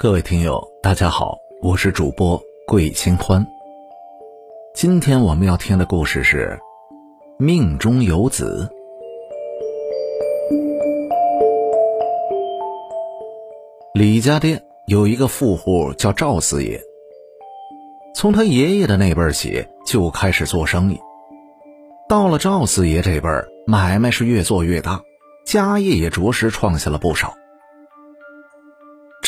各位听友，大家好，我是主播桂清欢。今天我们要听的故事是《命中有子》。李家店有一个富户叫赵四爷，从他爷爷的那辈儿起就开始做生意，到了赵四爷这辈儿，买卖是越做越大，家业也着实创下了不少。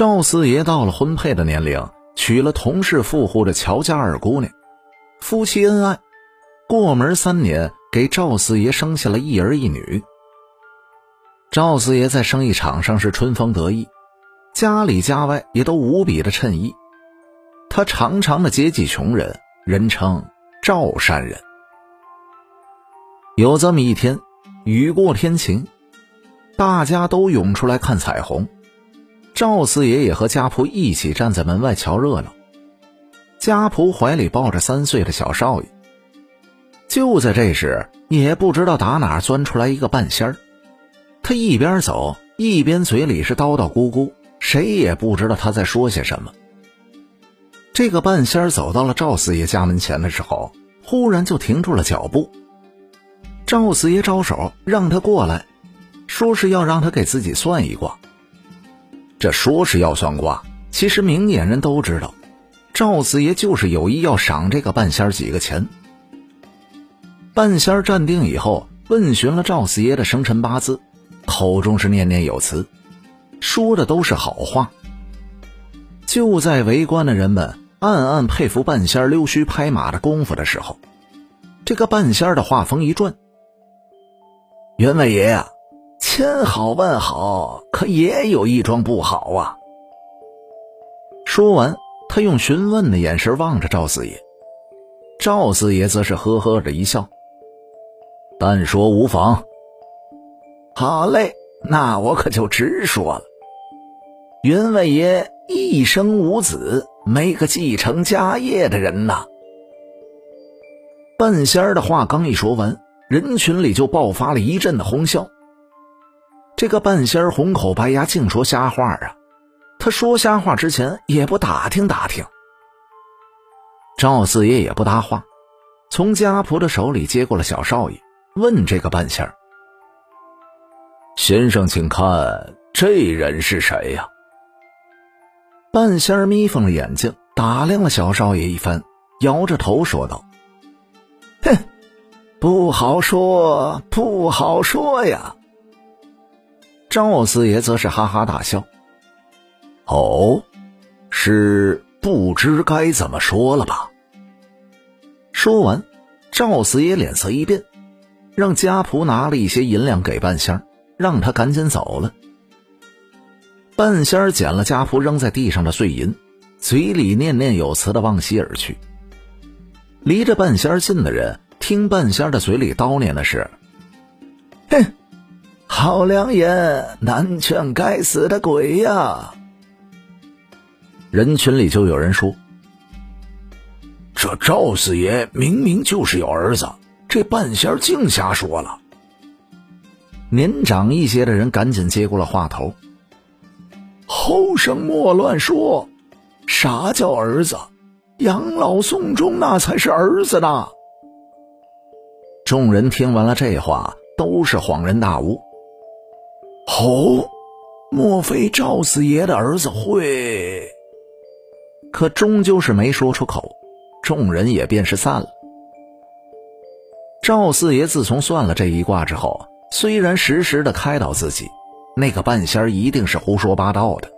赵四爷到了婚配的年龄，娶了同是富户的乔家二姑娘，夫妻恩爱，过门三年，给赵四爷生下了一儿一女。赵四爷在生意场上是春风得意，家里家外也都无比的称意。他常常的接济穷人，人称赵善人。有这么一天，雨过天晴，大家都涌出来看彩虹。赵四爷也和家仆一起站在门外瞧热闹，家仆怀里抱着三岁的小少爷。就在这时，也不知道打哪钻出来一个半仙儿，他一边走一边嘴里是叨叨咕咕，谁也不知道他在说些什么。这个半仙儿走到了赵四爷家门前的时候，忽然就停住了脚步。赵四爷招手让他过来，说是要让他给自己算一卦。这说是要算卦，其实明眼人都知道，赵四爷就是有意要赏这个半仙儿几个钱。半仙儿站定以后，问询了赵四爷的生辰八字，口中是念念有词，说的都是好话。就在围观的人们暗暗佩服半仙儿溜须拍马的功夫的时候，这个半仙儿的话锋一转：“员外爷呀。”千好万好，可也有一桩不好啊！说完，他用询问的眼神望着赵四爷，赵四爷则是呵呵着一笑：“但说无妨。”好嘞，那我可就直说了。员外爷一生无子，没个继承家业的人呐。半仙儿的话刚一说完，人群里就爆发了一阵的哄笑。这个半仙儿红口白牙，净说瞎话啊！他说瞎话之前也不打听打听。赵四爷也不搭话，从家仆的手里接过了小少爷，问这个半仙儿：“先生，请看，这人是谁呀？”半仙儿眯缝了眼睛，打量了小少爷一番，摇着头说道：“哼，不好说，不好说呀。”赵四爷则是哈哈大笑。哦，是不知该怎么说了吧？说完，赵四爷脸色一变，让家仆拿了一些银两给半仙，让他赶紧走了。半仙捡了家仆扔在地上的碎银，嘴里念念有词的往西而去。离着半仙近的人听半仙的嘴里叨念的是：“哼。”好良言难劝该死的鬼呀！人群里就有人说：“这赵四爷明明就是有儿子，这半仙净瞎说了。”年长一些的人赶紧接过了话头：“后生莫乱说，啥叫儿子？养老送终那才是儿子呢！”众人听完了这话，都是恍然大悟。哦，莫非赵四爷的儿子会？可终究是没说出口，众人也便是散了。赵四爷自从算了这一卦之后，虽然时时的开导自己，那个半仙一定是胡说八道的，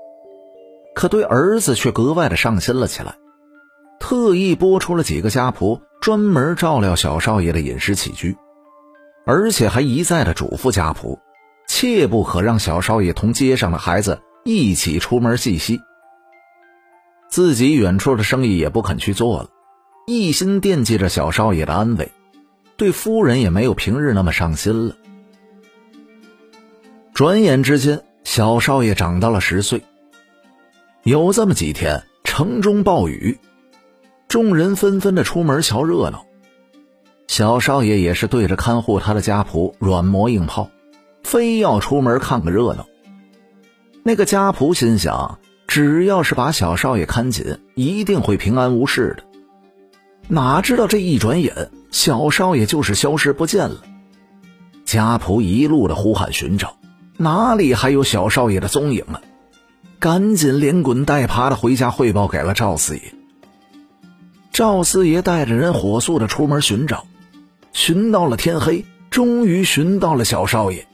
可对儿子却格外的上心了起来，特意拨出了几个家仆，专门照料小少爷的饮食起居，而且还一再的嘱咐家仆。切不可让小少爷同街上的孩子一起出门嬉戏。自己远处的生意也不肯去做了，一心惦记着小少爷的安危，对夫人也没有平日那么上心了。转眼之间，小少爷长到了十岁。有这么几天，城中暴雨，众人纷纷的出门瞧热闹，小少爷也是对着看护他的家仆软磨硬泡。非要出门看个热闹。那个家仆心想：只要是把小少爷看紧，一定会平安无事的。哪知道这一转眼，小少爷就是消失不见了。家仆一路的呼喊寻找，哪里还有小少爷的踪影啊？赶紧连滚带爬的回家汇报给了赵四爷。赵四爷带着人火速的出门寻找，寻到了天黑，终于寻到了小少爷。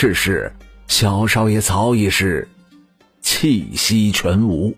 只是小少爷早已是气息全无。